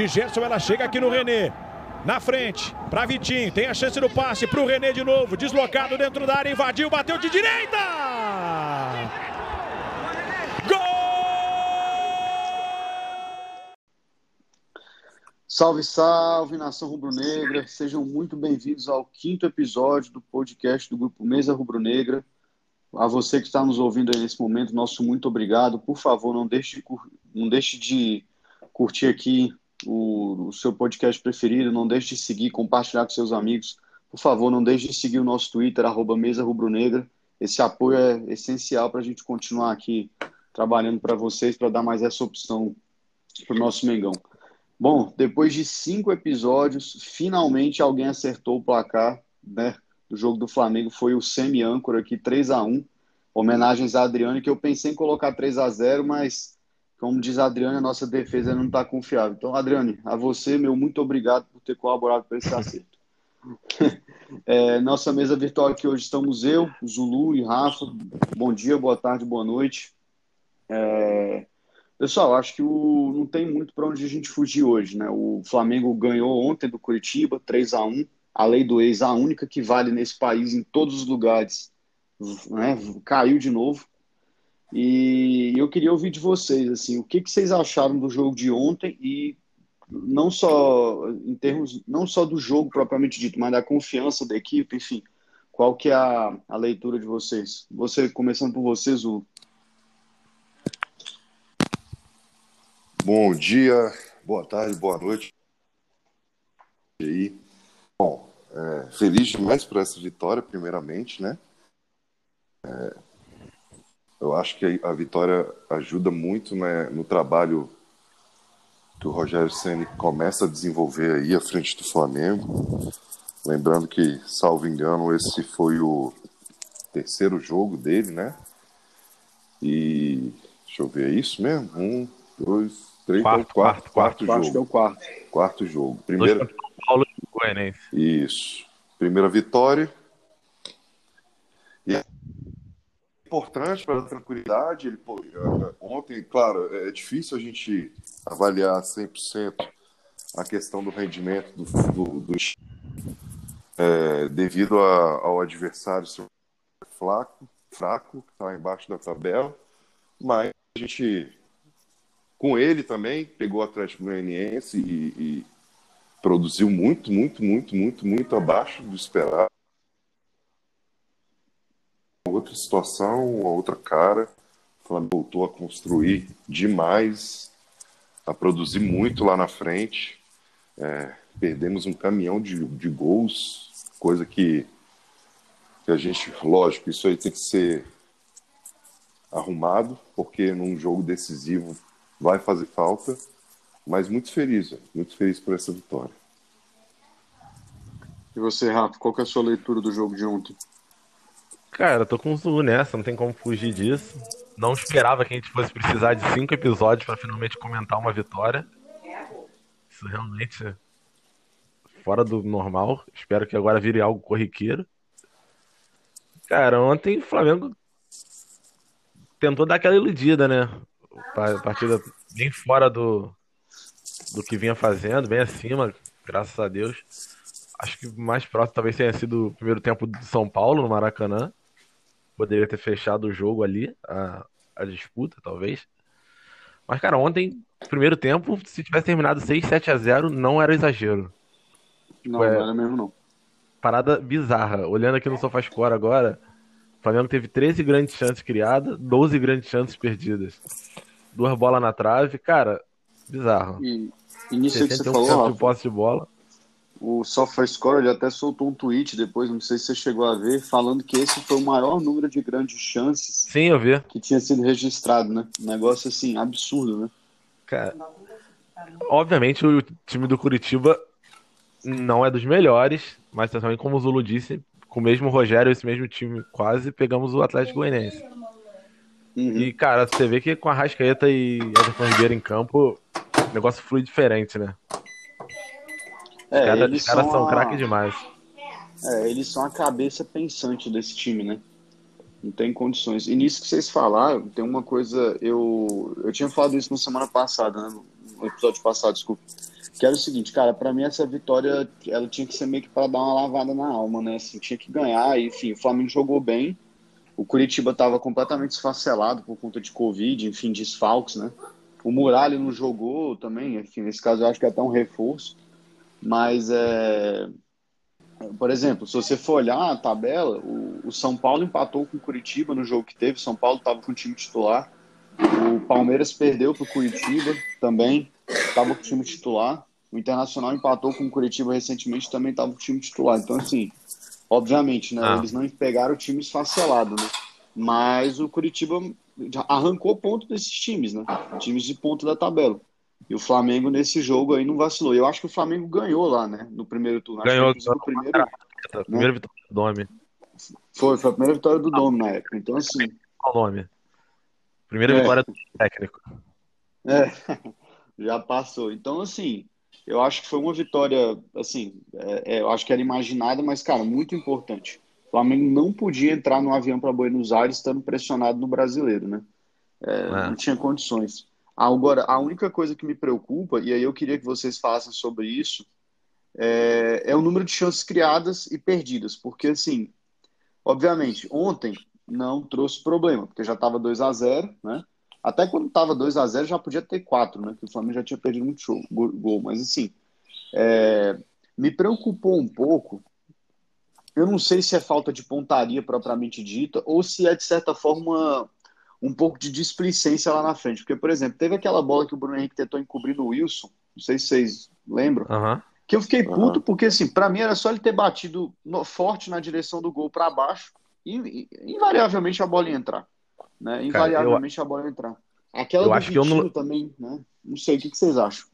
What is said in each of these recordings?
de Gerson, ela chega aqui no René. Na frente, para Vitinho, tem a chance do passe para o René de novo, deslocado dentro da área, invadiu, bateu de direita! Gol! Salve, salve, nação rubro-negra, sejam muito bem-vindos ao quinto episódio do podcast do Grupo Mesa Rubro-Negra. A você que está nos ouvindo aí nesse momento, nosso muito obrigado. Por favor, não deixe de, não deixe de curtir aqui o, o, seu podcast preferido, não deixe de seguir, compartilhar com seus amigos. Por favor, não deixe de seguir o nosso Twitter, arroba Mesa Rubro-Negra. Esse apoio é essencial para a gente continuar aqui trabalhando para vocês, para dar mais essa opção para o nosso Mengão. Bom, depois de cinco episódios, finalmente alguém acertou o placar né, do jogo do Flamengo. Foi o semi-âncora aqui, 3 a 1 Homenagens a Adriano, que eu pensei em colocar 3 a 0 mas como diz a Adriane, a nossa defesa não está confiável. Então, Adriane, a você, meu muito obrigado por ter colaborado para esse acerto. é, nossa mesa virtual aqui hoje estamos eu, Zulu e Rafa. Bom dia, boa tarde, boa noite. É, pessoal, acho que o, não tem muito para onde a gente fugir hoje. Né? O Flamengo ganhou ontem do Curitiba, 3 a 1 A lei do ex, a única que vale nesse país, em todos os lugares, né? caiu de novo. E eu queria ouvir de vocês, assim, o que, que vocês acharam do jogo de ontem e não só em termos, não só do jogo propriamente dito, mas da confiança da equipe, enfim, qual que é a, a leitura de vocês? Você, começando por vocês, o Bom dia, boa tarde, boa noite. E aí? Bom, é, feliz demais por essa vitória, primeiramente, né? É, eu acho que a vitória ajuda muito né, no trabalho que o Rogério Ceni começa a desenvolver aí à frente do Flamengo. Lembrando que, salvo engano, esse foi o terceiro jogo dele, né? E deixa eu ver, é isso mesmo? Um, dois, três, quarto, quarto, quarto, quarto jogo. Acho que é o quarto. Quarto jogo. Primeira... Paulo Goianense. Isso. Primeira vitória. E importante para a tranquilidade. Ele, pô, é, ontem, claro, é difícil a gente avaliar 100% a questão do rendimento do, do, do é, devido a, ao adversário ser fraco, fraco que está embaixo da tabela, mas a gente, com ele também, pegou o Atlético Goianiense e, e produziu muito, muito, muito, muito, muito abaixo do esperado outra situação, uma outra cara. O Flamengo voltou a construir demais, a produzir muito lá na frente. É, perdemos um caminhão de, de gols, coisa que, que a gente, lógico, isso aí tem que ser arrumado, porque num jogo decisivo vai fazer falta, mas muito feliz, muito feliz por essa vitória. E você, Rafa, qual é a sua leitura do jogo de ontem? Cara, eu tô com o Zulu nessa, não tem como fugir disso. Não esperava que a gente fosse precisar de cinco episódios para finalmente comentar uma vitória. Isso realmente fora do normal. Espero que agora vire algo corriqueiro. Cara, ontem o Flamengo tentou dar aquela iludida, né? Partida bem fora do, do que vinha fazendo, bem acima, graças a Deus. Acho que mais próximo talvez tenha sido o primeiro tempo de São Paulo, no Maracanã poderia ter fechado o jogo ali, a, a disputa, talvez. Mas, cara, ontem, primeiro tempo, se tivesse terminado 6, 7 a 0 não era exagero. Não, é, não era mesmo, não. Parada bizarra. Olhando aqui no SofaScore agora, o Flamengo teve 13 grandes chances criadas, 12 grandes chances perdidas. Duas bolas na trave, cara, bizarro. E, e nisso que você falou, de posse de bola. O SofaScore ele até soltou um tweet depois, não sei se você chegou a ver, falando que esse foi o maior número de grandes chances Sim, eu vi. que tinha sido registrado, né? Um negócio assim, absurdo, né? Cara, obviamente o time do Curitiba não é dos melhores, mas também, como o Zulu disse, com o mesmo Rogério, esse mesmo time, quase pegamos o Atlético Goianiense. Uhum. E, cara, você vê que com a Rascaeta e Everton Ribeiro em campo, o negócio flui diferente, né? É, cara, eles os caras são, são craque demais. É, eles são a cabeça pensante desse time, né? Não tem condições. E nisso que vocês falaram, tem uma coisa. Eu, eu tinha falado isso na semana passada, né? no episódio passado, desculpa. Que era o seguinte, cara, para mim essa vitória, ela tinha que ser meio que para dar uma lavada na alma, né? Assim, tinha que ganhar, e, enfim, o Flamengo jogou bem. O Curitiba estava completamente esfacelado por conta de Covid, enfim, desfalques, né? O Muralha não jogou também, enfim, nesse caso eu acho que é até um reforço. Mas, é... por exemplo, se você for olhar a tabela, o, o São Paulo empatou com o Curitiba no jogo que teve, o São Paulo estava com o time titular. O Palmeiras perdeu para o Curitiba também, estava com o time titular. O Internacional empatou com o Curitiba recentemente, também estava com o time titular. Então, assim, obviamente, né? Ah. Eles não pegaram o time esfacelado, né? Mas o Curitiba arrancou ponto desses times, né? Times de ponto da tabela. E o Flamengo nesse jogo aí não vacilou. Eu acho que o Flamengo ganhou lá, né? No primeiro turno. Ganhou. Acho que primeiro, né? primeira vitória do Dome. Foi, foi a primeira vitória do Dome na época. Então, assim. Qual nome? Primeira é. vitória do técnico. É, já passou. Então, assim, eu acho que foi uma vitória, assim, é, é, eu acho que era imaginada, mas, cara, muito importante. O Flamengo não podia entrar no avião para Buenos Aires estando pressionado no brasileiro, né? É, é. Não tinha condições. Agora, a única coisa que me preocupa, e aí eu queria que vocês falassem sobre isso, é, é o número de chances criadas e perdidas. Porque, assim, obviamente, ontem não trouxe problema, porque já estava 2 a 0 né? Até quando estava 2 a 0 já podia ter 4, né? Que o Flamengo já tinha perdido muito show, gol. Mas assim, é, me preocupou um pouco. Eu não sei se é falta de pontaria propriamente dita ou se é, de certa forma, um pouco de displicência lá na frente. Porque, por exemplo, teve aquela bola que o Bruno Henrique tentou encobrir no Wilson. Não sei se vocês lembram. Uhum. Que eu fiquei puto uhum. porque, assim, para mim era só ele ter batido no, forte na direção do gol para baixo e, invariavelmente a bola ia entrar. Né? Invariavelmente Cara, eu, a bola ia entrar. Aquela eu do acho que eu não... também, né? Não sei, o que, que vocês acham?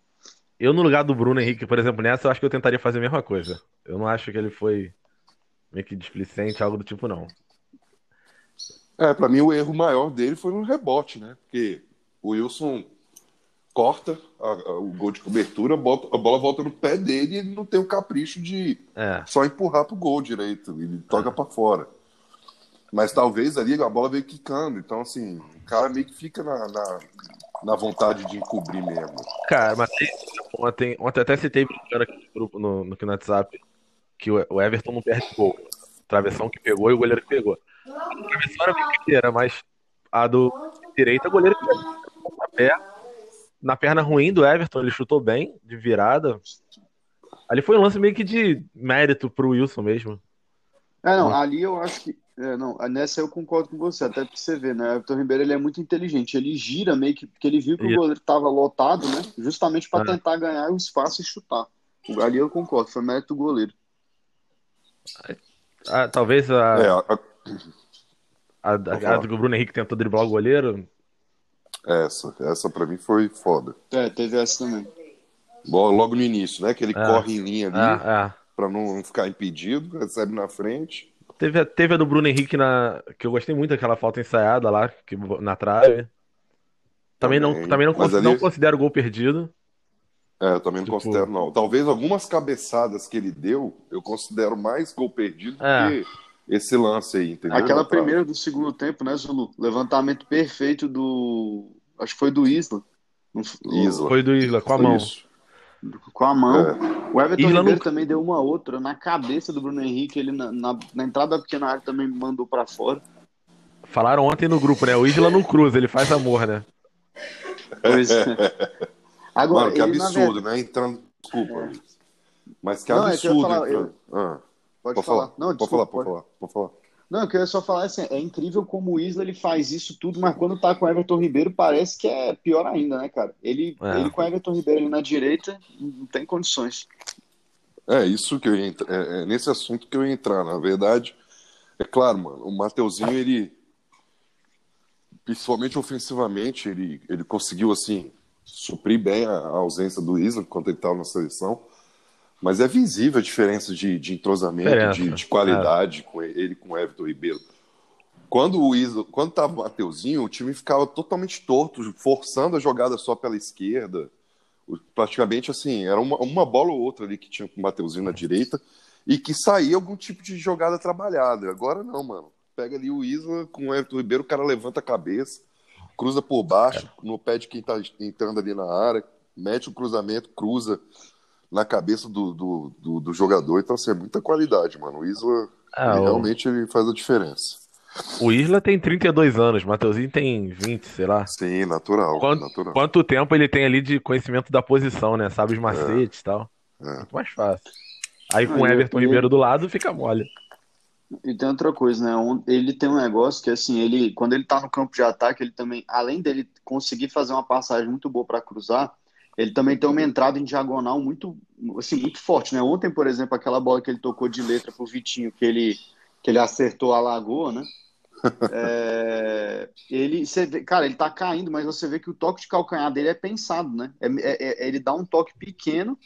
Eu, no lugar do Bruno Henrique, por exemplo, nessa, eu acho que eu tentaria fazer a mesma coisa. Eu não acho que ele foi meio que displicente, algo do tipo, não. É, para mim o erro maior dele foi no rebote, né? Porque o Wilson corta a, a, o gol de cobertura, bota, a bola volta no pé dele e ele não tem o capricho de é. só empurrar pro gol direito. Ele toca é. para fora. Mas talvez ali a bola veio quicando. Então, assim, o cara meio que fica na, na, na vontade de encobrir mesmo. Cara, mas ontem, ontem até citei aqui no grupo no, no, no WhatsApp que o Everton não perde gol. Travessão que pegou e o goleiro que pegou. A travessão era brincadeira, mas a do direita, o goleiro que. Na perna, na perna ruim do Everton, ele chutou bem, de virada. Ali foi um lance meio que de mérito pro Wilson mesmo. É, não, ali eu acho que é, não, nessa eu concordo com você, até porque você vê, né? O Everton Ribeiro ele é muito inteligente, ele gira meio que, porque ele viu que o goleiro estava lotado, né? Justamente para é. tentar ganhar o espaço e chutar. Ali eu concordo, foi mérito do goleiro. Ah, talvez a. É, a... A, a, a, do Bruno Henrique tentou driblar o goleiro. Essa, essa pra mim foi foda. É, teve essa também. Logo no início, né? Que ele é. corre em linha ali, é, é. pra não ficar impedido, recebe na frente. Teve, teve a do Bruno Henrique na. Que eu gostei muito daquela falta ensaiada lá, que, na trave. Também, também não, também não, ali... não considero gol perdido. É, eu também não tipo... considero, não. Talvez algumas cabeçadas que ele deu, eu considero mais gol perdido é. que esse lance aí, entendeu? Aquela primeira do segundo tempo, né, Zulu? Levantamento perfeito do. Acho que foi do Isla. Isla. Foi do Isla, com a foi mão. Isso com a mão. É. O Everton Isla Ribeiro também deu uma outra na cabeça do Bruno Henrique, ele na, na, na entrada da pequena área também mandou para fora. Falaram ontem no grupo, né? O Isla não cruza, ele faz amor, né? Pois é. Agora, Mano, que absurdo, né? Entrando. Desculpa. Mas que não, absurdo. É que eu falar, eu... Ah. Pode, pode falar. falar. Não, desculpa, pode falar, pode, pode falar. Pode falar. Não, eu queria só falar assim, é incrível como o Isla ele faz isso tudo, mas quando tá com o Everton Ribeiro parece que é pior ainda, né, cara? Ele, é. ele com o Everton Ribeiro ali na direita não tem condições. É, isso que eu ia entrar, é, é nesse assunto que eu ia entrar, na verdade. É claro, mano, o Mateuzinho, ele principalmente ofensivamente, ele, ele conseguiu assim suprir bem a, a ausência do Isla quando ele estava na seleção. Mas é visível a diferença de, de entrosamento, de, de, qualidade é. com ele com o Everton Ribeiro. Quando o Isla, quando tava o Mateuzinho, o time ficava totalmente torto, forçando a jogada só pela esquerda. Praticamente assim, era uma, uma bola ou outra ali que tinha com o Mateuzinho na direita e que saía algum tipo de jogada trabalhada. Agora não, mano. Pega ali o Isla com o Everton Ribeiro, o cara levanta a cabeça, cruza por baixo, no pé de quem tá entrando ali na área, mete o cruzamento, cruza na cabeça do, do, do, do jogador. Então, assim, é muita qualidade, mano. O Isla Ah, ele o- realmente ele faz a diferença. O Isla tem 32 anos, o Mateuzinho tem 20, sei lá. Sim, natural. Quanto, natural. quanto tempo ele tem ali de conhecimento da posição, né? Sabe os macetes e tal. É. Muito mais fácil. Aí com o e- Everton Ribeiro do lado, fica mole. E tem outra coisa, né? Um- Ele tem um negócio que, assim, ele, quando ele tá no campo de ataque, ele também, além dele conseguir fazer uma passagem muito boa para cruzar, ele também tem uma entrada em diagonal muito, assim, muito forte, né? Ontem, por exemplo, aquela bola que ele tocou de letra pro Vitinho, que ele, que ele acertou a lagoa, né? É, ele, vê, cara, ele tá caindo, mas você vê que o toque de calcanhar dele é pensado, né? É, é- é- ele dá um toque pequeno,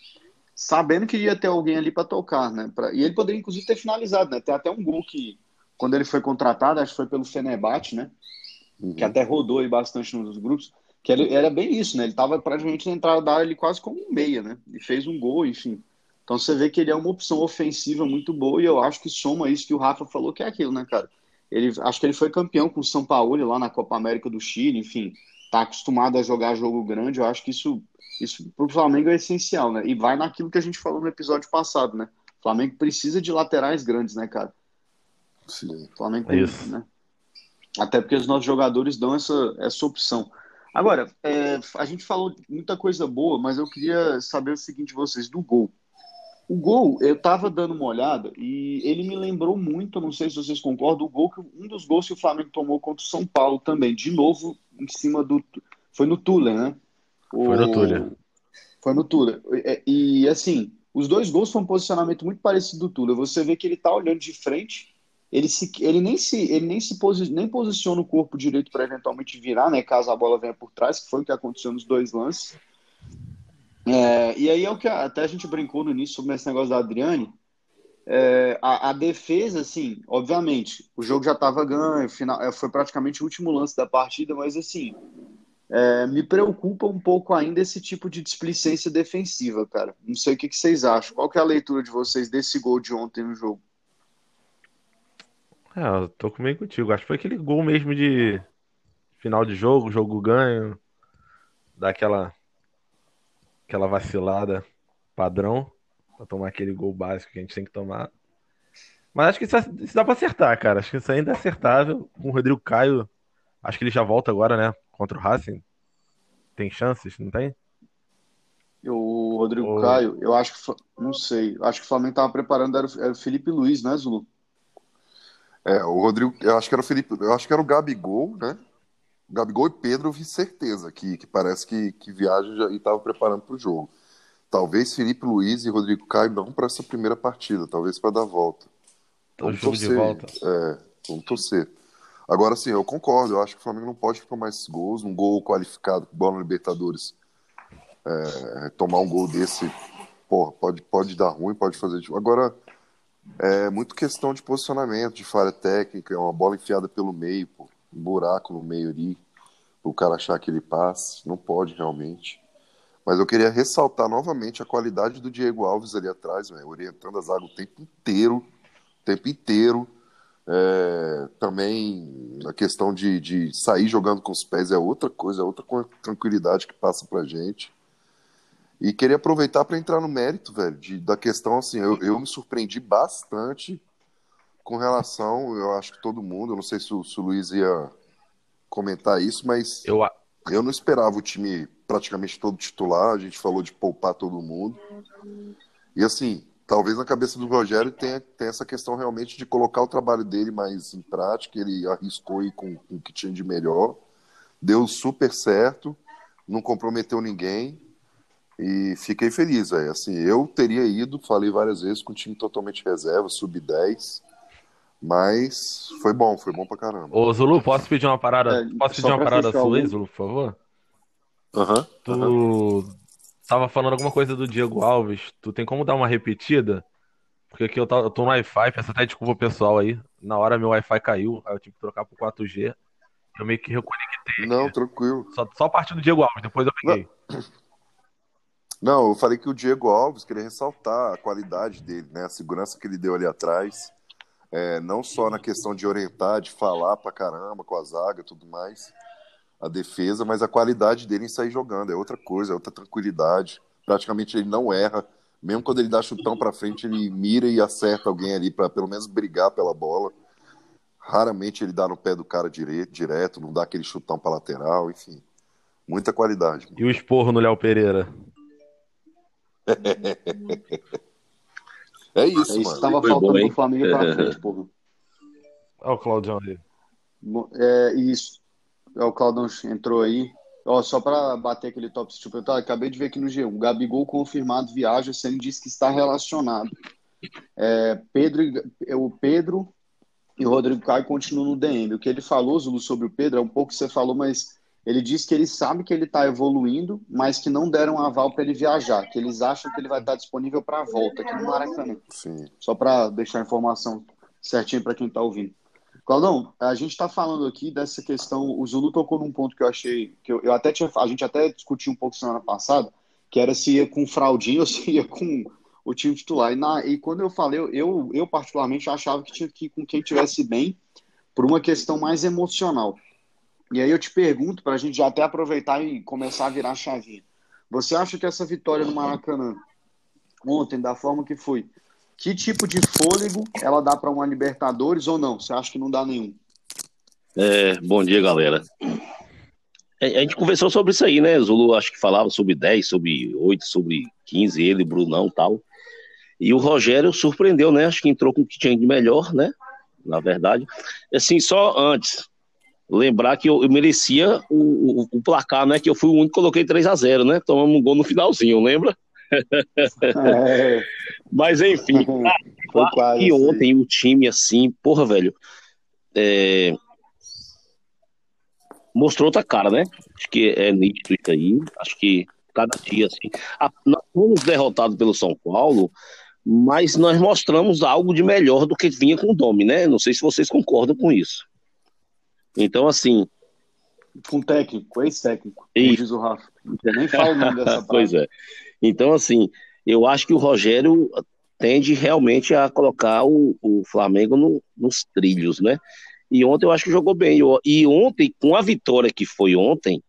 sabendo que ia ter alguém ali para tocar, né? Pra- e ele poderia, inclusive, ter finalizado, né? Tem até um gol que, quando ele foi contratado, acho que foi pelo Fenerbahçe, né? Uhum. Que até rodou aí bastante nos grupos, que ele, era bem isso, né? Ele tava praticamente na entrada da área ali quase como um meia, né? E fez um gol, enfim. Então você vê que ele é uma opção ofensiva muito boa e eu acho que soma isso que o Rafa falou, que é aquilo, né, cara? Ele, acho que ele foi campeão com o São Paulo lá na Copa América do Chile, enfim, tá acostumado a jogar jogo grande, eu acho que isso, isso pro Flamengo é essencial, né? E vai naquilo que a gente falou no episódio passado, né? O Flamengo precisa de laterais grandes, né, cara? Sim. O Flamengo É isso. né? Até porque os nossos jogadores dão essa, essa opção. Agora, é, a gente falou muita coisa boa, mas eu queria saber o seguinte de vocês, do gol. O gol, eu tava dando uma olhada e ele me lembrou muito, não sei se vocês concordam, o gol que, um dos gols que o Flamengo tomou contra o São Paulo também, de novo em cima do. Foi no Tuller, né? O- Foi no Tuller. Foi no Tuller. E, e, assim, os dois gols foi um posicionamento muito parecido do Tuller. Você vê que ele tá olhando de frente, ele, se, ele nem se, ele nem se posi, nem posiciona o corpo direito para eventualmente virar, né? Caso a bola venha por trás, que foi o que aconteceu nos dois lances. É, e aí é o que a- até a gente brincou no início sobre esse negócio da Adriane. É, a, a defesa, assim, obviamente, o jogo já estava ganho, final, é, foi praticamente o último lance da partida, mas assim, é, me preocupa um pouco ainda esse tipo de displicência defensiva, cara. Não sei o que, que vocês acham. Qual que é a leitura de vocês desse gol de ontem no jogo? É, eu tô meio contigo. Acho que foi aquele gol mesmo de final de jogo, jogo ganho, daquela aquela vacilada padrão pra tomar aquele gol básico que a gente tem que tomar. Mas acho que isso, isso dá pra acertar, cara. Acho que isso ainda é acertável. Com o Rodrigo Caio, acho que ele já volta agora, né? Contra o Racing. Tem chances, não tem? O Rodrigo Ô. Caio, eu acho que, não sei, acho que o Flamengo estava preparando, era o Felipe Luiz, né, Zulu? É, o Rodrigo, eu acho que era o Felipe, eu acho que era o Gabigol, né? Gabigol e Pedro, eu vi certeza que, que parece que, que viaja já, e estava preparando para o jogo. Talvez Felipe Luiz e Rodrigo Caio não para essa primeira partida, talvez para dar volta. O jogo de volta. É, vamos torcer. Agora sim, eu concordo, eu acho que o Flamengo não pode tomar esses gols, um gol qualificado, bola na Libertadores. É, tomar um gol desse, porra, pode, pode dar ruim, pode fazer. Agora, é muito questão de posicionamento, de falha técnica, é uma bola enfiada pelo meio, pô, um buraco no meio ali, o cara achar que ele passe, não pode realmente. Mas eu queria ressaltar novamente a qualidade do Diego Alves ali atrás, orientando a zaga o tempo inteiro, o tempo inteiro. É, também a questão de, de sair jogando com os pés é outra coisa, é outra tranquilidade que passa pra gente. E queria aproveitar para entrar no mérito, velho, de, da questão assim, eu, eu me surpreendi bastante com relação, eu acho que todo mundo, eu não sei se o, se o Luiz ia comentar isso, mas Eu, eu não esperava o time praticamente todo titular, a gente falou de poupar todo mundo. E assim, talvez na cabeça do Rogério tenha, tenha essa questão realmente de colocar o trabalho dele mais em prática, ele arriscou ir com, com o que tinha de melhor, deu super certo, não comprometeu ninguém. E fiquei feliz, velho. Assim, eu teria ido, falei várias vezes, com o time totalmente reserva, sub-10. Mas foi bom, foi bom pra caramba. Ô, Zulu, posso pedir uma parada? É, Posso pedir uma parada sua aí. Zulu, por favor? Aham. Tu aham. tava falando alguma coisa do Diego Alves. Tu tem como dar uma repetida? Porque aqui eu, tá- eu tô no Wi-Fi, peço até desculpa pessoal aí. Na hora meu Wi-Fi caiu, aí eu tive que trocar pro 4G. Eu meio que reconectei Não, tranquilo. Só, só a partir do Diego Alves, depois eu peguei. Não, eu falei que o Diego Alves queria ressaltar a qualidade dele, né? A segurança que ele deu ali atrás. É, não só na questão de orientar, de falar pra caramba com a zaga tudo mais, a defesa, mas a qualidade dele em sair jogando é outra coisa, é outra tranquilidade. Praticamente ele não erra. Mesmo quando ele dá chutão para frente, ele mira e acerta alguém ali para pelo menos brigar pela bola. Raramente ele dá no pé do cara direto, não dá aquele chutão para lateral, enfim. Muita qualidade. E o esporro no Léo Pereira? É isso, é isso mano. que tava faltando bom, pro Flamengo pra frente, porra. Olha o Claudião aí. É isso. É, o Claudão entrou aí. Ó, só para bater aquele top tipo, eu acabei de ver aqui no G1. Gabigol confirmado viaja, sendo diz que está relacionado. É, Pedro, o Pedro e o Rodrigo Caio continuam no DM. O que ele falou, Zulu, sobre o Pedro é um pouco que você falou, mas ele disse que ele sabe que ele está evoluindo, mas que não deram aval para ele viajar, que eles acham que ele vai estar disponível para a volta aqui no Maracanã. Sim. Só para deixar a informação certinha para quem está ouvindo. Claudão, a gente está falando aqui dessa questão. O Zulu tocou num ponto que eu achei. que eu, eu até tinha, A gente até discutiu um pouco semana passada, que era se ia com fraldinho ou se ia com o time titular. E, na, e quando eu falei, eu, eu particularmente achava que tinha que ir com quem tivesse bem, por uma questão mais emocional. E aí eu te pergunto, para a gente já até aproveitar e começar a virar a chavinha. Você acha que essa vitória no Maracanã, ontem, da forma que foi, que tipo de fôlego ela dá para uma Libertadores ou não? Você acha que não dá nenhum? É, bom dia, galera. A gente conversou sobre isso aí, né? Zulu acho que falava sobre 10, sobre 8, sobre 15, ele, Brunão e tal. E o Rogério surpreendeu, né? Acho que entrou com o que tinha de melhor, né? Na verdade. Assim, só antes, lembrar que eu, eu merecia o, o, o, placar, né? Que eu fui o único que coloquei 3 a 0 né? Tomamos um gol no finalzinho, lembra? É. Mas enfim, cara, e ontem o time assim, porra, velho, é... mostrou outra cara, né? Acho que é nítido isso aí. Acho que cada dia assim, a... nós fomos derrotados pelo São Paulo, mas nós mostramos algo de melhor do que vinha com o Domi, né? Não sei se vocês concordam com isso. Então, assim. Com técnico, ex-técnico, diz o Rafa. nem falo o nome dessa Pois é. Então, assim, eu acho que o Rogério tende realmente a colocar o, o Flamengo no, nos trilhos, né? E ontem eu acho que jogou bem. E ontem, com a vitória que foi ontem,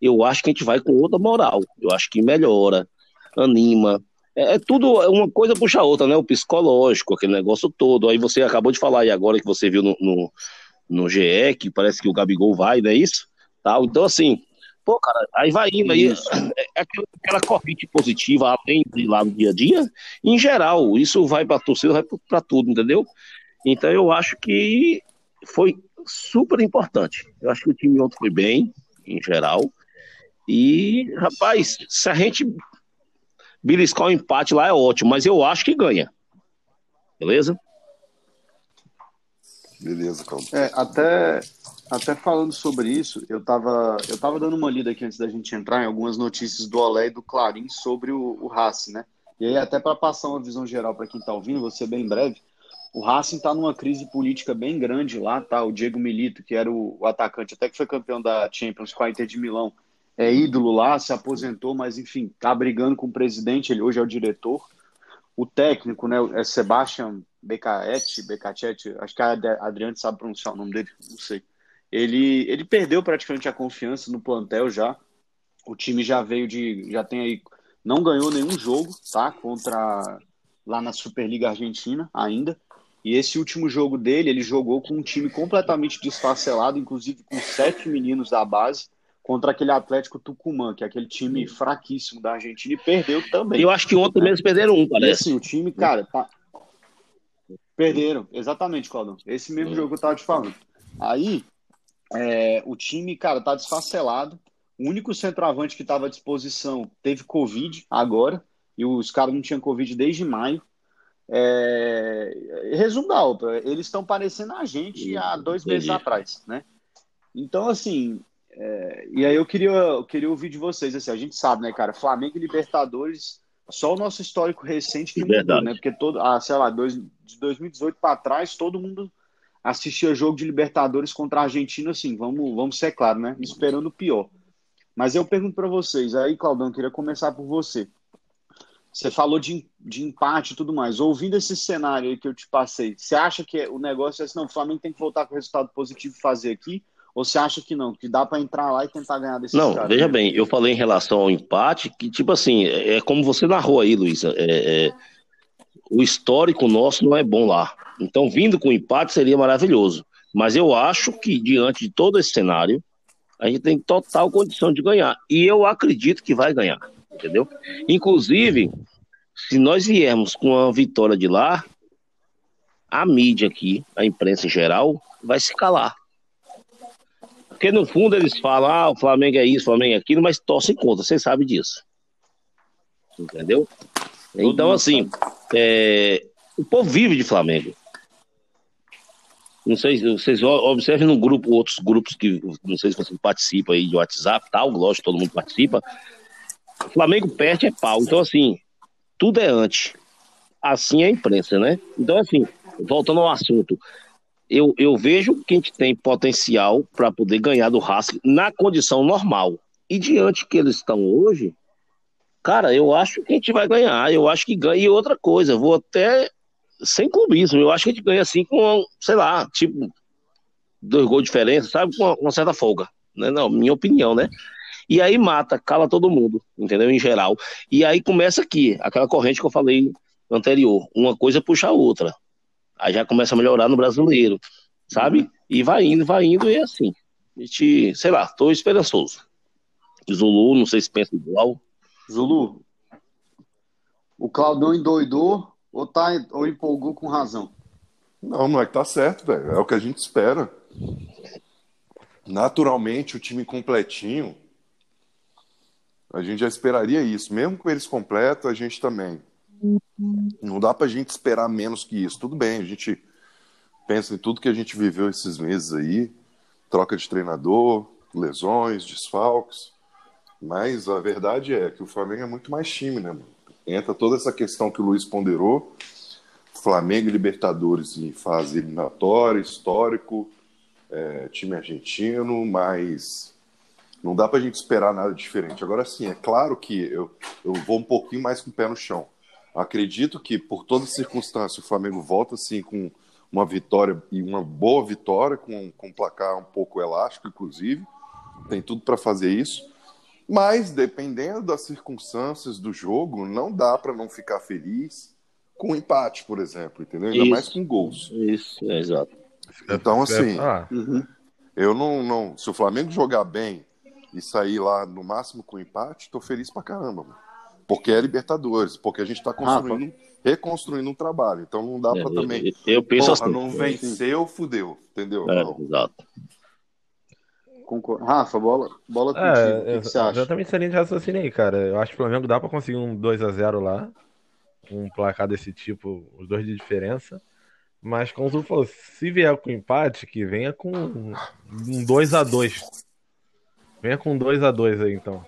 eu acho que a gente vai com outra moral. Eu acho que melhora, anima. É, é tudo, uma coisa puxa a outra, né? O psicológico, aquele negócio todo. Aí você acabou de falar aí agora que você viu no, no, no GE, que parece que o Gabigol vai, não é isso? Tal. Então, assim, Pô, cara, aí vai indo, aí é, é aquela, aquela corrente positiva, além de lá no dia a dia, em geral, isso vai pra torcida, vai pra tudo, entendeu? Então eu acho que foi super importante. Eu acho que o time ontem foi bem, em geral. E, rapaz, se a gente beliscar o um empate lá é ótimo, mas eu acho que ganha. Beleza? Beleza, calma. É, até, até falando sobre isso, eu estava eu tava dando uma lida aqui antes da gente entrar em algumas notícias do Olé e do Clarim sobre o, o Racing, né? E aí, até para passar uma visão geral para quem está ouvindo, ser bem breve, o Racing está numa crise política bem grande lá, tá? O Diego Milito, que era o, o, atacante, até que foi campeão da Champions com a Inter de Milão, é ídolo lá, se aposentou, mas enfim, tá brigando com o presidente, ele hoje é o diretor. O técnico, né, é Sebastian Beccaetti, Beccacetti, acho que a Adriane sabe pronunciar o nome dele, não sei. Ele, ele perdeu praticamente a confiança no plantel já. O time já veio de. já tem aí. Não ganhou nenhum jogo, tá? Contra. lá na Superliga Argentina ainda. E esse último jogo dele, ele jogou com um time completamente desfacelado, inclusive com sete meninos da base, contra aquele Atlético Tucumã, que é aquele time fraquíssimo da Argentina, e perdeu também. Eu acho que ontem né? mesmo perderam um, parece. E assim, o time, cara, tá, Perderam, exatamente, Claudão. Esse mesmo é. jogo que eu tava te falando. Aí, é, o time, cara, tá desfacelado. O único centroavante que estava à disposição teve Covid agora, e os caras não tinham Covid desde maio. É... Resumo da ópera, eles estão parecendo a gente há dois meses atrás, né? Então, assim, é... e aí eu queria, eu queria ouvir de vocês, assim, a gente sabe, né, cara, Flamengo e Libertadores só o nosso histórico recente que mudou, né? Porque todo, ah, sei lá, dois, de 2018 para trás, todo mundo assistia jogo de Libertadores contra a Argentina, assim, vamos, vamos ser claro, né? Esperando o pior. Mas eu pergunto para vocês, aí, Claudão, queria começar por você. Você falou de, de empate e tudo mais. Ouvindo esse cenário aí que eu te passei, você acha que o negócio é assim, não, o Flamengo tem que voltar com o resultado positivo e fazer aqui? Ou você acha que não, que dá para entrar lá e tentar ganhar desses Não, caras? veja bem, eu falei em relação ao empate, que tipo assim, é é como você narrou aí, Luísa, é, é, o histórico nosso não é bom lá. Então, vindo com empate seria maravilhoso. Mas eu acho que, diante de todo esse cenário, a gente tem total condição de ganhar. E eu acredito que vai ganhar, entendeu? Inclusive, se nós viermos com uma vitória de lá, a mídia aqui, a imprensa em geral, vai se calar. Porque no fundo eles falam, ah, o Flamengo é isso, o Flamengo é aquilo, mas torcem contra, vocês sabem disso. Entendeu? Então, assim, é, o povo vive de Flamengo. Não sei, se vocês observem no grupo, outros grupos que não sei se você participa aí de WhatsApp, tal, lógico, todo mundo participa. O Flamengo perde é pau. Então, assim, tudo é antes. Assim é a imprensa, né? Então, assim, voltando ao assunto, eu, eu vejo que a gente tem potencial para poder ganhar do Racing na condição normal. E diante que eles estão hoje, cara, eu acho que a gente vai ganhar. Eu acho que ganha. E outra coisa, vou até sem clubismo, eu acho que a gente ganha assim com, sei lá, tipo, dois gols de diferença, sabe? Com uma, uma certa folga. Né? Não, minha opinião, né? E aí mata, cala todo mundo, entendeu? Em geral. E aí começa aqui, aquela corrente que eu falei anterior. Uma coisa puxa a outra. Aí já começa a melhorar no brasileiro, sabe? E vai indo, vai indo, e é assim. A gente, sei lá, tô esperançoso. Zulu, não sei se pensa igual. Zulu, o Claudão endoidou ou, tá, ou empolgou com razão? Não, não é que tá certo, velho. É o que a gente espera. Naturalmente, o time completinho, a gente já esperaria isso. Mesmo com eles completos, a gente também. Não dá pra gente esperar menos que isso. Tudo bem, a gente pensa em tudo que a gente viveu esses meses aí, troca de treinador, lesões, desfalques. Mas a verdade é que o Flamengo é muito mais time, né, mano? Entra toda essa questão que o Luiz ponderou. Flamengo e Libertadores em fase eliminatória, histórico, é, time argentino, mas não dá pra gente esperar nada diferente. Agora sim, é claro que eu, eu vou um pouquinho mais com o pé no chão. Acredito que, por todas as circunstâncias, o Flamengo volta assim com uma vitória e uma boa vitória, com, com um placar um pouco elástico, inclusive. Tem tudo para fazer isso. Mas, dependendo das circunstâncias do jogo, não dá para não ficar feliz com um empate, por exemplo, entendeu? Ainda Isso. mais com gols. Isso, é exato. Então, assim, Ah, Uhum. eu não, não. Se o Flamengo jogar bem e sair lá no máximo com empate, tô feliz pra caramba, mano. Porque é Libertadores, porque a gente tá construindo, reconstruindo um trabalho. Então não dá É, pra também. eu, eu penso Porra, assim. não venceu, fudeu, entendeu? É, exato. Rafa, bola, bola contigo. é, o que, que você acha? exatamente essa linha de raciocínio aí, cara. Eu acho que o Flamengo dá pra conseguir um 2x0 lá. Um placar desse tipo, os dois de diferença. Mas como tu falou, se vier com empate, que venha com um 2x2. Venha com 2x2 aí, então.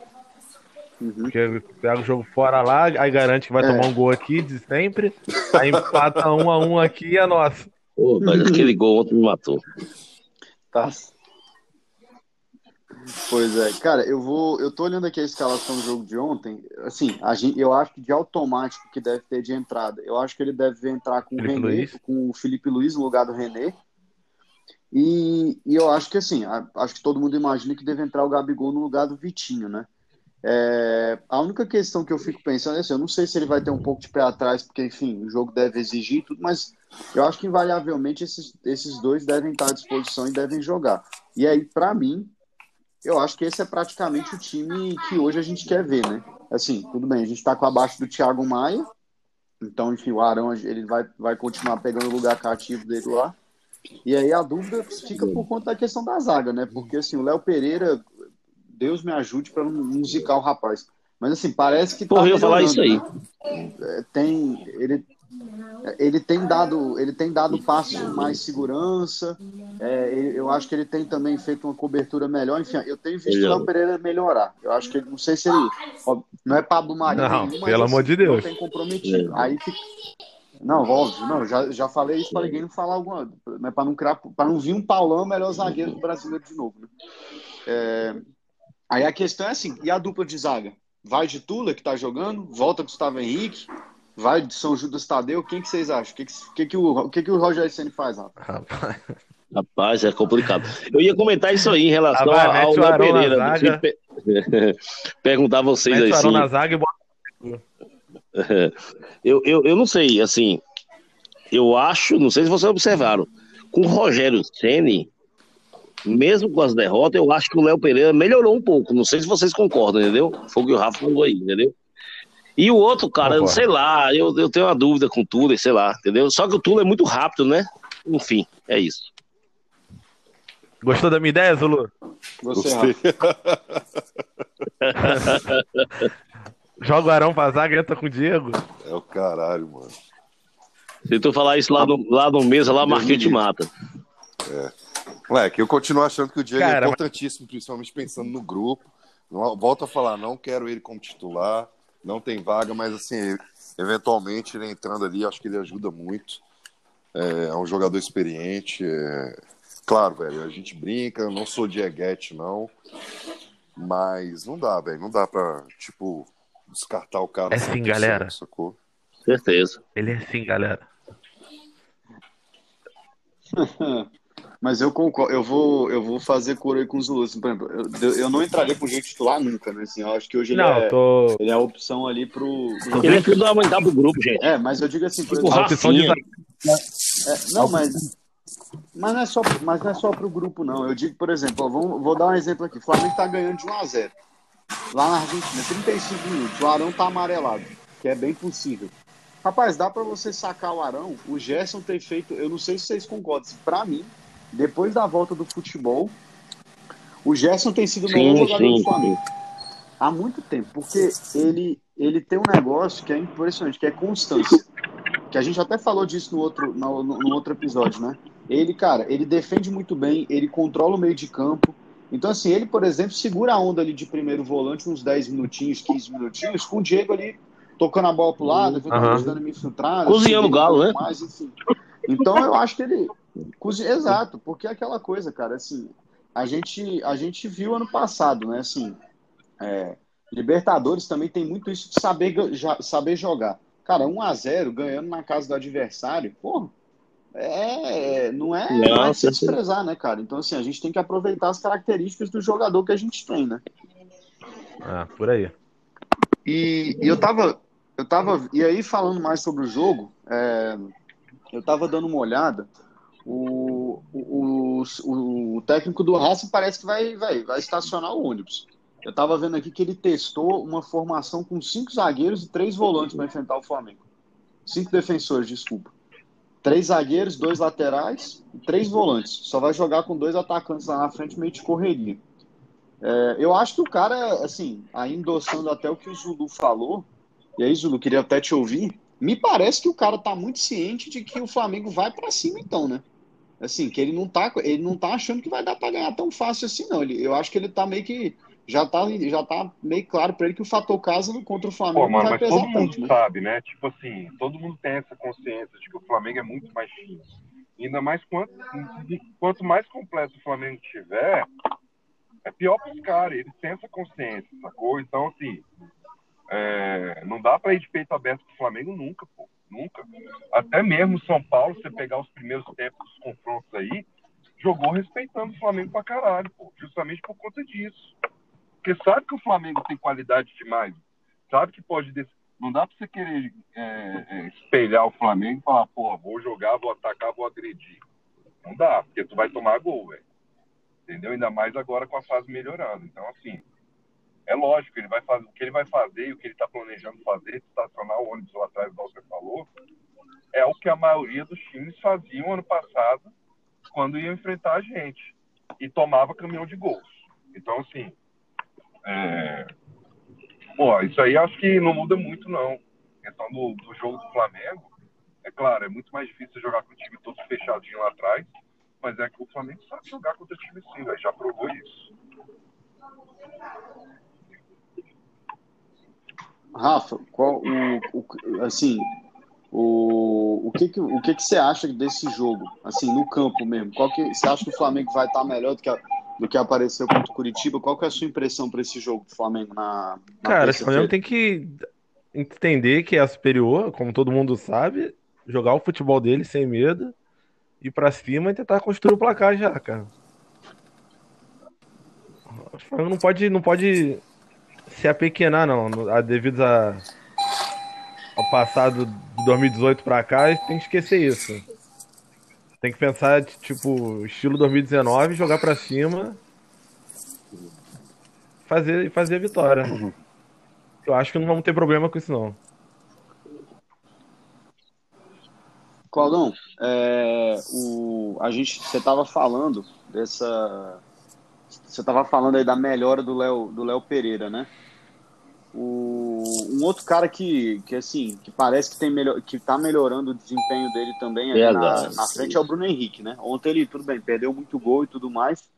Uhum. Porque pega o jogo fora lá, aí garante que vai É. tomar um gol aqui de sempre. Aí empata um a um aqui e é nosso. Pô, mas aquele gol ontem me matou. Tá. Pois é, cara, eu vou, eu tô olhando aqui a escalação do jogo de ontem. Assim, a gente, eu acho que de automático que deve ter de entrada. Eu acho que ele deve entrar com o Felipe René, Luiz. com o Felipe Luiz no lugar do René. E, e eu acho que assim, a- acho que todo mundo imagina que deve entrar o Gabigol no lugar do Vitinho, né? É, a única questão que eu fico pensando é assim, eu não sei se ele vai ter um pouco de pé atrás, porque, enfim, o jogo deve exigir tudo, mas eu acho que invariavelmente esses, esses dois devem estar à disposição e devem jogar. E aí, pra mim, eu acho que esse é praticamente o time que hoje a gente quer ver, né? Assim, tudo bem, a gente tá com abaixo do Thiago Maia, então, enfim, o Arão ele vai, vai continuar pegando o lugar cativo dele lá. E aí a dúvida fica por conta da questão da zaga, né? Porque assim, o Léo Pereira, Deus me ajude para não musicar o rapaz. Mas assim, parece que tá Porra, eu ia falar isso aí. né? É, Tem, ele, ele tem dado, ele tem dado passos mais segurança. É, eu acho que ele tem também feito uma cobertura melhor. Enfim, eu tenho visto o. Léo Pereira melhorar. Eu acho que ele, não sei se ele, ó, não é Pablo Marinho, Não, nenhum, pelo amor de Deus. tem comprometido. É. Aí fica, não, óbvio, não, já, já falei isso para ninguém não falar alguma, né, para não criar, para não vir um Paulão melhor zagueiro do brasileiro de novo, né? É, aí a questão é assim, e a dupla de zaga? Vai de Tula que tá jogando, volta Gustavo Henrique, vai de São Judas Tadeu, quem que vocês acham? O que que, que, o, que que o Rogério Ceni faz, Rafa? Rapaz. Rapaz, é complicado. Eu ia comentar isso aí em relação Ah, ao Léo Pereira. Pe- Perguntar a vocês Mete aí o Arão sim. na zaga e bota. Eu, eu, eu não sei, assim, eu acho, não sei se vocês observaram, com o Rogério Ceni, mesmo com as derrotas, eu acho que o Léo Pereira melhorou um pouco. Não sei se vocês concordam, entendeu? Foi o que o Rafa falou aí, entendeu? E o outro, cara, Concordo. sei lá, eu, eu tenho uma dúvida com o Tula, sei lá, entendeu? Só que o Tula é muito rápido, né? Enfim, é isso. Gostou da minha ideia, Zulu? Gostei. Joga o Arão pra zaga e entra com o Diego. É o caralho, mano. Se tu falar isso lá no, lá no mesa, lá, Marquinhos te mata. Moleque, eu continuo achando que o Diego Cara, é importantíssimo, principalmente pensando no grupo. Não, volto a falar, não quero ele como titular, não tem vaga, mas assim, eventualmente ele entrando ali, acho que ele ajuda muito. É, é um jogador experiente. é- Claro, velho, a gente brinca, eu não sou dieguete, não. Mas não dá, velho. Não dá pra, tipo, descartar o cara. É sim, 100%, galera. Sacou? Certeza. Ele é assim, galera. Mas eu concordo, eu vou, eu vou fazer coro aí com os Lúcios. Por exemplo, eu, eu não entraria com jeito titular nunca, né? Assim, eu acho que hoje ele, Não, é, tô. ele é a opção ali pro. pro- Ele é fundamental pro grupo, gente. É, mas eu digo assim, por Tipo, exemplo, opção de Rafinha. é, não, mas, mas não é só, mas não é só pro grupo, não. Eu digo, por exemplo, ó, vamos- vou dar um exemplo aqui. O Flamengo tá ganhando de 1 a 0 lá na Argentina, 35 minutos. O Arão tá amarelado, que é bem possível. Rapaz, dá pra você sacar o Arão, o Gerson ter feito, eu não sei se vocês concordam, se pra mim, depois da volta do futebol, o Gerson tem sido o melhor Sim, jogador do sim, Flamengo sim. há muito tempo, porque ele, ele tem um negócio que é impressionante, que é constância. Que a gente até falou disso no outro, no, no- outro episódio, né? Ele, cara, ele defende muito bem, ele controla o meio de campo. Então, assim, ele, por exemplo, segura a onda ali de primeiro volante uns 10 minutinhos, 15 minutinhos, com o Diego ali tocando a bola pro lado, dando uma infiltrada. Cozinhando o galo, né? Mais, enfim. Então, eu acho que ele. Exato, porque é aquela coisa, cara, assim, a gente, a gente viu ano passado, né? Assim, é, Libertadores também tem muito isso de saber, já- saber jogar. Cara, 1 a 0 ganhando na casa do adversário, porra, é, não é, Não, não é se desprezar, né, cara? Então, assim, a gente tem que aproveitar as características do jogador que a gente tem, né? Ah, por aí. E, e eu tava, eu tava, e aí falando mais sobre o jogo, é, eu tava dando uma olhada, o, o, o, o técnico do Racing parece que vai, vai, vai estacionar o ônibus. Eu tava vendo aqui que ele testou uma formação com cinco zagueiros e três volantes para enfrentar o Flamengo. Cinco defensores, desculpa. Três zagueiros, dois laterais e três volantes. Só vai jogar com dois atacantes lá na frente, meio de correria. É, eu acho que o cara, assim, aí endossando até o que o Zulu falou, e aí, Zulu, queria até te ouvir, me parece que o cara tá muito ciente de que o Flamengo vai para cima, então, né? Assim, que ele não tá, ele não tá achando que vai dar para ganhar tão fácil assim, não. Ele, eu acho que ele tá meio que. Já tá, já tá meio claro para ele que o fator casa contra o Flamengo Pô, mano, vai mas todo mundo tanto, né? sabe, né? Tipo assim, todo mundo tem essa consciência de que o Flamengo é muito mais time. Ainda mais quanto, quanto mais completo o Flamengo tiver, é pior pros caras. Eles têm essa consciência, sacou? Então, assim, é, não dá pra ir de peito aberto pro Flamengo nunca, pô. Nunca. Até mesmo São Paulo, você pegar os primeiros tempos dos confrontos aí, jogou respeitando o Flamengo pra caralho, pô. Justamente por conta disso. Porque sabe que o Flamengo tem qualidade demais. Sabe que pode. des- Não dá pra você querer é, é, espelhar o Flamengo e falar, porra, vou jogar, vou atacar, vou agredir. Não dá, porque tu vai tomar gol, velho. Entendeu? Ainda mais agora com a fase melhorando. Então, assim, é lógico, ele vai fazer, o que ele vai fazer e o que ele está planejando fazer, estacionar o ônibus lá atrás, igual você falou, é o que a maioria dos times faziam ano passado quando ia enfrentar a gente e tomava caminhão de gols. Então, assim, é... pô, isso aí acho que não muda muito, não. A questão do, do jogo do Flamengo, é claro, é muito mais difícil jogar com o time todo fechadinho lá atrás, mas é que o Flamengo sabe jogar contra time sim, velho, já provou isso. Rafa, qual o, o- assim, o, o que que o que que você acha desse jogo, assim, no campo mesmo? Qual que você acha que o Flamengo vai estar melhor do que a- do que apareceu contra o Curitiba? Qual que é a sua impressão para esse jogo do Flamengo na, na Cara, terça-feira? Flamengo tem que entender que é superior, como todo mundo sabe, jogar o futebol dele sem medo ir pra cima e tentar construir o placar já, cara. O Flamengo não pode, não pode se apequenar, não. Devido a, ao passado de 2018 pra cá, tem que esquecer isso. Tem que pensar, tipo, estilo 2019, jogar pra cima fazer, fazer a vitória. Eu acho que não vamos ter problema com isso, não. Claudão, é, o, a gente, você estava falando dessa, você estava falando aí da melhora do Léo do Léo Pereira, né? O, um outro cara que, que assim, que parece que tem melhor, que tá melhorando o desempenho dele também na, na frente é o Bruno Henrique, né? Ontem ele tudo bem, perdeu muito gol e tudo mais,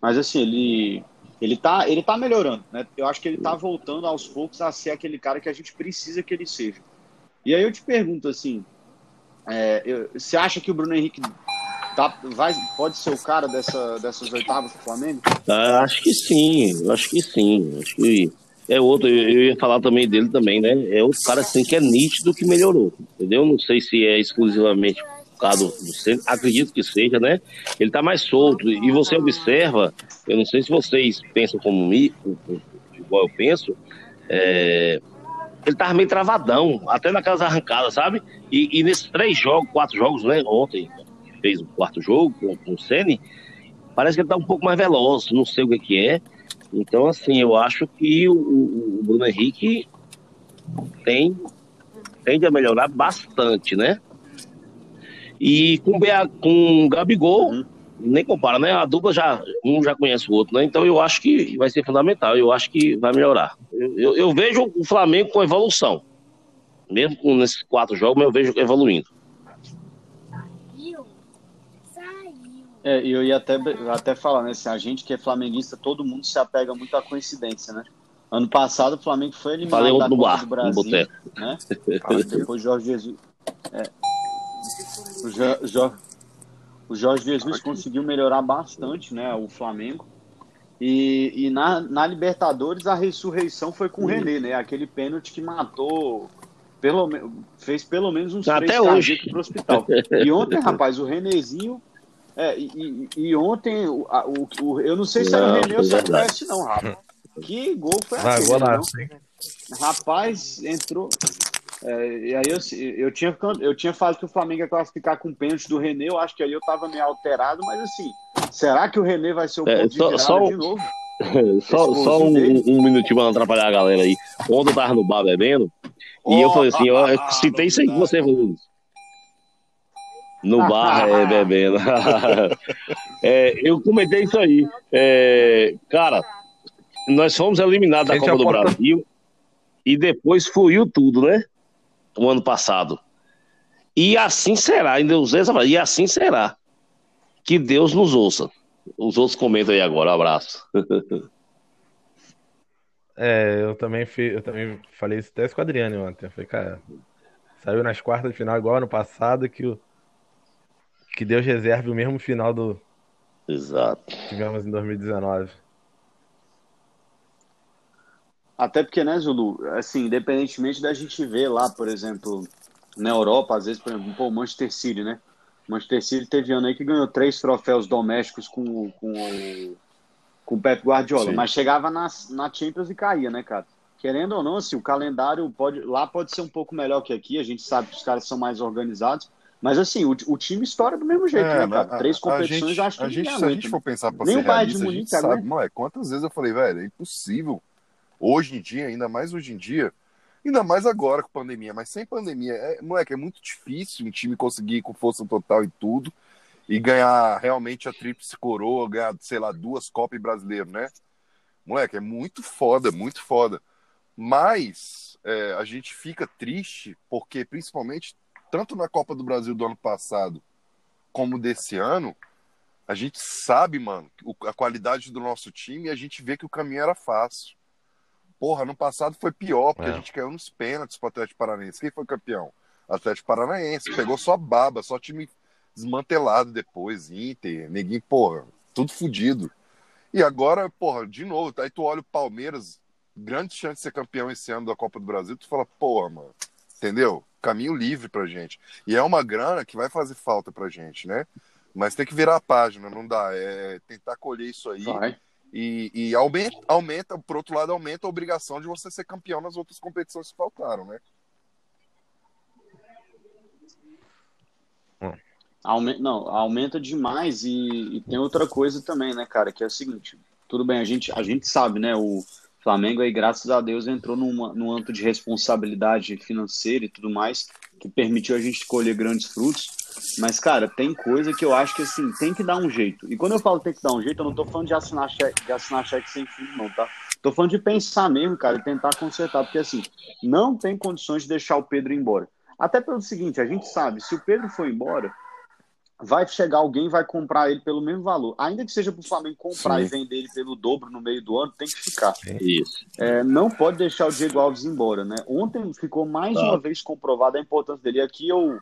mas assim ele ele tá, ele tá melhorando, né? Eu acho que ele tá voltando aos poucos a ser aquele cara que a gente precisa que ele seja. E aí eu te pergunto assim, é, eu, você acha que o Bruno Henrique tá, vai, pode ser o cara dessa, dessas oitavas do Flamengo? Ah, acho que sim, acho que sim. Acho que é outro, eu ia falar também dele também, né? É outro cara assim que é nítido que melhorou, entendeu? Não sei se é exclusivamente por causa do centro, acredito que seja, né? Ele tá mais solto e você observa, eu não sei se vocês pensam como mim, igual eu penso, é, ele tava meio travadão, até naquelas arrancadas, sabe? E, e nesses três jogos, quatro jogos, né? Ontem fez o quarto jogo com, com o Sene, parece que ele tá um pouco mais veloz, não sei o que, que é. Então, assim, eu acho que o, o Bruno Henrique tem, tende a melhorar bastante, né? E com, com o Gabigol, uhum. nem compara, né? A dupla já, um já conhece o outro, né? Então eu acho que vai ser fundamental, eu acho que vai melhorar. Eu, eu, eu vejo o Flamengo com evolução. Mesmo nesses quatro jogos, eu vejo evoluindo. É, eu ia até, até falar, né? Assim, a gente que é flamenguista, todo mundo se apega muito à coincidência, né? Ano passado o Flamengo foi eliminado Falei da Copa bar, do Brasil, né? depois Jorge Jesus, é, o, jo, jo, o Jorge Jesus conseguiu melhorar bastante, né? O Flamengo. E, e na, na Libertadores a ressurreição foi com o René, né? Aquele pênalti que matou pelo fez pelo menos uns Até três hoje pro hospital. E ontem, rapaz, o Renezinho é, e, e, ontem, o, o, eu não sei se era o René ou se era o Messi, não, Rafa. Que gol foi aquele, lá, Rapaz, entrou. É, e aí eu, eu, tinha, eu tinha falado que o Flamengo ia classificar com o pênalti do René, eu acho que aí eu tava meio alterado, mas assim, será que o René vai ser o é, ponto só, de só, de novo? só, só um, um, minutinho pra não atrapalhar a galera aí. Ontem eu tava no bar bebendo, oh, e eu falei assim, ah, eu citei isso aí que você falou. No bar, é, bebendo. é, eu comentei isso aí. É, cara, nós fomos eliminados da Copa do Brasil e depois fluiu tudo, né? O ano passado. E assim será, ainda usei essa e assim será. Que Deus nos ouça. Os outros comentam aí agora. Um abraço. É, eu também, fi, eu também falei isso até com o Adriano ontem. Eu falei, cara, saiu nas quartas de final igual ano passado que o que Deus reserve o mesmo final do Exato. que tivemos em 2019. Até porque, né, Zulu, assim, independentemente da gente ver lá, por exemplo, na Europa, às vezes, por exemplo, pô, o Manchester City, né? Manchester City teve ano aí que ganhou três troféus domésticos com, com, com o Pep Guardiola, Sim. mas chegava na, na Champions e caía, né, cara? Querendo ou não, assim, o calendário pode, lá pode ser um pouco melhor que aqui, a gente sabe que os caras são mais organizados, mas assim, o, o time estoura do mesmo jeito, é, né, cara? Três competições, gente, acho que a gente, Se a gente for pensar pra Nem ser realista, de Munique, a gente sabe, moleque, quantas vezes eu falei, velho, é impossível. Hoje em dia, ainda mais hoje em dia, ainda mais agora com pandemia, mas sem pandemia, é, moleque, é muito difícil um time conseguir com força total e tudo e ganhar realmente a tríplice coroa, ganhar, sei lá, duas Copas brasileiras, né? Moleque, é muito foda, muito foda. Mas é, a gente fica triste porque, principalmente, tanto na Copa do Brasil do ano passado como desse ano, a gente sabe, mano, a qualidade do nosso time e a gente vê que o caminho era fácil. Porra, no passado foi pior, porque é. a gente caiu nos pênaltis pro Atlético Paranaense. Quem foi campeão? Atlético Paranaense. Pegou só baba, só time desmantelado depois, Inter, neguinho, porra, tudo fodido. E agora, porra, de novo, aí tu olha o Palmeiras, grande chance de ser campeão esse ano da Copa do Brasil, tu fala, porra, mano, entendeu? Caminho livre pra gente. E é uma grana que vai fazer falta pra gente, né? Mas tem que virar a página, não dá. É tentar colher isso aí. Vai. E, e aumenta, aumenta, por outro lado, aumenta a obrigação de você ser campeão nas outras competições que faltaram, né? Aume- Não, aumenta demais e, e tem outra coisa também, né, cara, que é o seguinte, tudo bem, a gente, a gente sabe, né, o Flamengo aí, graças a Deus, entrou numa, num âmbito de responsabilidade financeira e tudo mais, que permitiu a gente colher grandes frutos, mas, cara, tem coisa que eu acho que, assim, tem que dar um jeito, e quando eu falo tem que dar um jeito, eu não tô falando de assinar cheque, de assinar cheque sem fundo, não, tá? Tô falando de pensar mesmo, cara, e tentar consertar, porque, assim, não tem condições de deixar o Pedro embora. Até pelo seguinte, a gente sabe, se o Pedro for embora, vai chegar alguém e vai comprar ele pelo mesmo valor. Ainda que seja para o Flamengo comprar Sim. e vender ele pelo dobro no meio do ano, tem que ficar. Isso. É, não pode deixar o Diego Alves embora, né? Ontem ficou mais Tá. uma vez comprovada a importância dele. E aqui eu,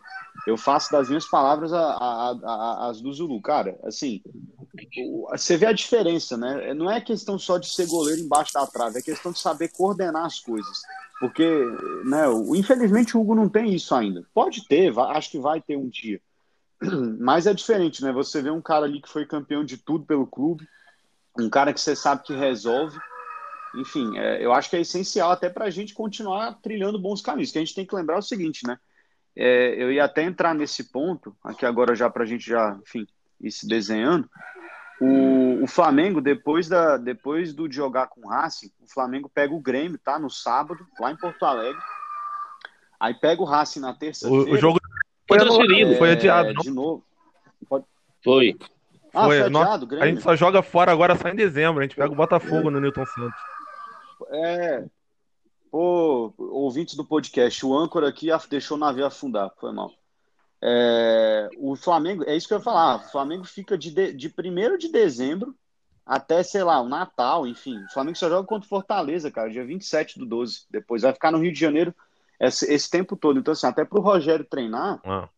eu faço das minhas palavras a- a- a- as do Zulu. Cara, assim, o- você vê a diferença, né? Não é questão só de ser goleiro embaixo da trave, é questão de saber coordenar as coisas. Porque, né, infelizmente o Hugo não tem isso ainda. Pode ter, vai- acho que vai ter um dia. Mas é diferente, né? Você vê um cara ali que foi campeão de tudo pelo clube, um cara que você sabe que resolve. Enfim, é, eu acho que é essencial até para a gente continuar trilhando bons caminhos. Que a gente tem que lembrar o seguinte, né? É, eu ia até entrar nesse ponto, aqui agora já para a gente já, enfim, ir se desenhando. O, o Flamengo, depois, da, depois do de jogar com o Racing, o Flamengo pega o Grêmio, tá? No sábado, lá em Porto Alegre. Aí pega o Racing na O, terça-feira. o jogo Foi transferido. foi É, adiado. não De novo. Foi. Ah, Foi, foi nós- adiado, A gente só joga fora agora só em dezembro. A gente pega o Botafogo no Newton Santos. É. Pô, ouvintes do podcast, o âncora aqui deixou o navio afundar, foi mal. É, o Flamengo, é isso que eu ia falar, o Flamengo fica de, de, de 1 de dezembro até, sei lá, o Natal, enfim. O Flamengo só joga contra o Fortaleza, cara, dia 27 do 12. Depois vai ficar no Rio de Janeiro esse, esse tempo todo. Então, assim, até pro Rogério treinar, Ah,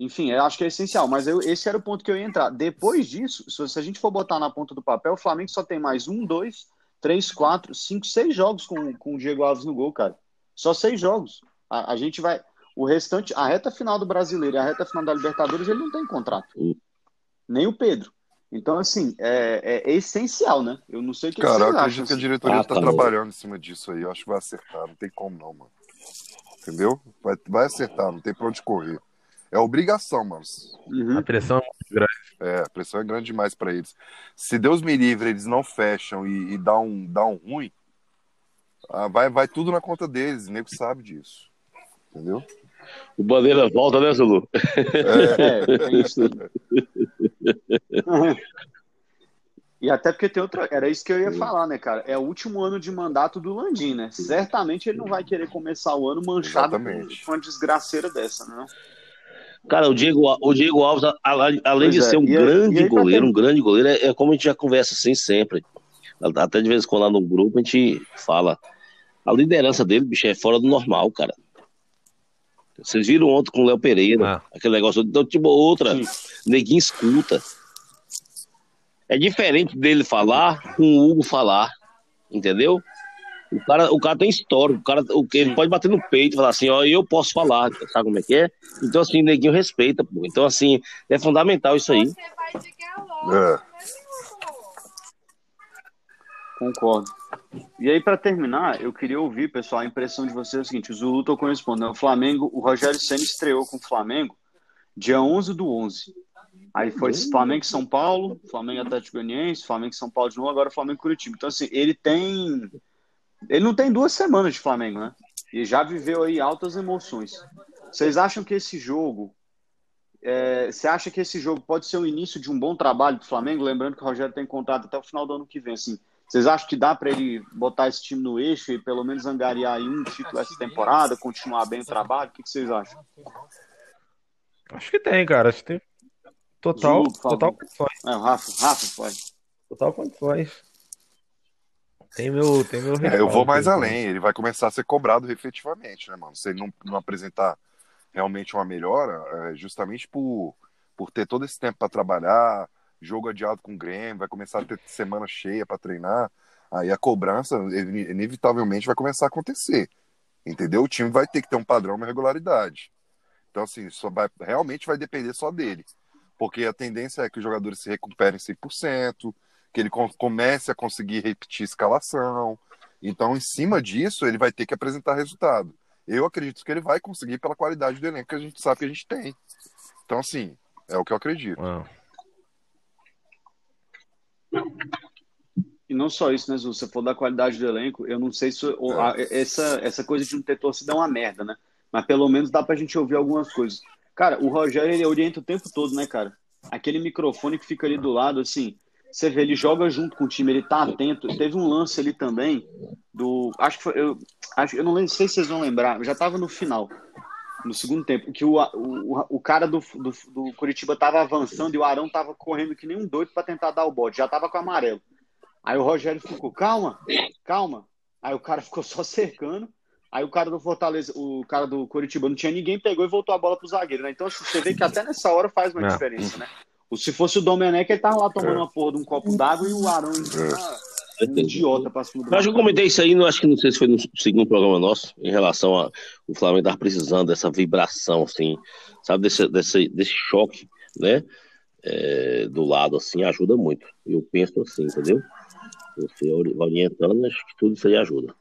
enfim, eu acho que é essencial, mas eu- esse era o ponto que eu ia entrar. Depois disso, se, se a gente for botar na ponta do papel, o Flamengo só tem mais um, dois, três, quatro, cinco, seis jogos com, com o Diego Alves no gol, cara. Só seis jogos. A, a gente vai. O restante, a reta final do brasileiro e a reta final da Libertadores, ele não tem contrato. Nem o Pedro. Então, assim, é, é essencial, né? Eu não sei o que Cara, eu acredito acham. que a assim. diretoria Ah, tá tá. trabalhando em cima disso aí. Eu acho que vai acertar. Não tem como não, mano. Entendeu? Vai, vai acertar, não tem pra onde correr. É obrigação, mano. Uhum. a pressão é muito grande. É, a pressão é grande demais pra eles. Se Deus me livre, eles não fecham e, e dá, um, dá um ruim, ah, vai, vai tudo na conta deles. O nego sabe disso. Entendeu? O Bandeira volta, né, Zulu? É, tem isso. E até porque tem outra. Era isso que eu ia falar, né, cara? É o último ano de mandato do Landim, né? Certamente ele não vai querer começar o ano manchado com, Exatamente. com uma desgraceira dessa, né? Cara, o Diego, o Diego Alves, além de Pois é, ser um e grande aí pra goleiro, ter- um grande goleiro, é, é como a gente já conversa assim sempre. Até de vez em quando lá no grupo a gente fala. A liderança dele, bicho, é fora do normal, cara. Vocês viram ontem com o Léo Pereira, Ah. aquele negócio. Então, tipo, outra, Sim. neguinho escuta. É diferente dele falar com o Hugo falar, entendeu? O cara, o cara tem história, o cara, o, ele pode bater no peito e falar assim, ó, eu posso falar, sabe como é que é? Então, assim, neguinho respeita, pô. Então, assim, é fundamental isso aí. Você vai de galope, É. né, meu amor? Concordo. E aí, para terminar, eu queria ouvir, pessoal, a impressão de vocês é o seguinte: o Zulu tocou respondendo. O Flamengo, o Rogério Senna estreou com o Flamengo dia 11 do 11. Aí foi Flamengo e São Paulo, Flamengo e Atlético Goianiense, Flamengo e São Paulo de novo, agora Flamengo e Curitiba. Então, assim, ele tem. Ele não tem duas semanas de Flamengo, né? E já viveu aí altas emoções. Vocês acham que esse jogo. é, você acha que esse jogo pode ser o início de um bom trabalho do Flamengo? Lembrando que o Rogério tem contrato até o final do ano que vem. Assim, vocês acham que dá para ele botar esse time no eixo e pelo menos angariar aí um título essa temporada, continuar bem o trabalho? O que, que vocês acham? Acho que tem, cara. Acho que tem total, favor. total condições. É, o Rafa, Rafa, pode. Total condições. Tem meu, tem meu É, eu vou mais além. Ele vai começar a ser cobrado efetivamente, né, mano? Se ele não, não apresentar realmente uma melhora, é, justamente por, por ter todo esse tempo para trabalhar, jogo adiado com o Grêmio, vai começar a ter semana cheia para treinar, aí a cobrança ine- inevitavelmente vai começar a acontecer. Entendeu? O time vai ter que ter um padrão, uma regularidade. Então, assim, só vai, realmente vai depender só dele. Porque a tendência é que os jogadores se recuperem 100%, que ele com- comece a conseguir repetir escalação. Então, em cima disso, ele vai ter que apresentar resultado. Eu acredito que ele vai conseguir pela qualidade do elenco que a gente sabe que a gente tem. Então, assim, é o que eu acredito. Ah, E não só isso, né, Zu? Você falou da qualidade do elenco, eu não sei se É. a- essa, essa coisa de não ter torcida é uma merda, né? Mas pelo menos dá pra gente ouvir algumas coisas. Cara, o Rogério, ele orienta o tempo todo, né, cara? Aquele microfone que fica ali do lado, assim, você vê, ele joga junto com o time, ele tá atento. Teve um lance ali também do. Acho que foi. Eu, acho, eu não lembro, sei se vocês vão lembrar, já tava no final, no segundo tempo, que o, o, o cara do, do, do Curitiba tava avançando e o Arão tava correndo que nem um doido pra tentar dar o bote, já tava com amarelo. Aí o Rogério ficou, calma, calma. Aí o cara ficou só cercando. Aí o cara do Fortaleza, o cara do Curitiba não tinha ninguém, pegou e voltou a bola pro zagueiro, né? Então você vê que até nessa hora faz uma É. diferença, né? Ou se fosse o Domenech, ele tava lá tomando É. uma porra de um copo d'água e o Arão ah, um idiota pra cima do Eu acho que eu comentei isso aí, não, acho que não sei se foi no segundo programa nosso, em relação a o Flamengo estar precisando dessa vibração, assim, sabe, desse, desse, desse choque, né? é, do lado, assim, ajuda muito. Eu penso assim, entendeu? Você ori- orientando, acho que tudo isso aí ajuda.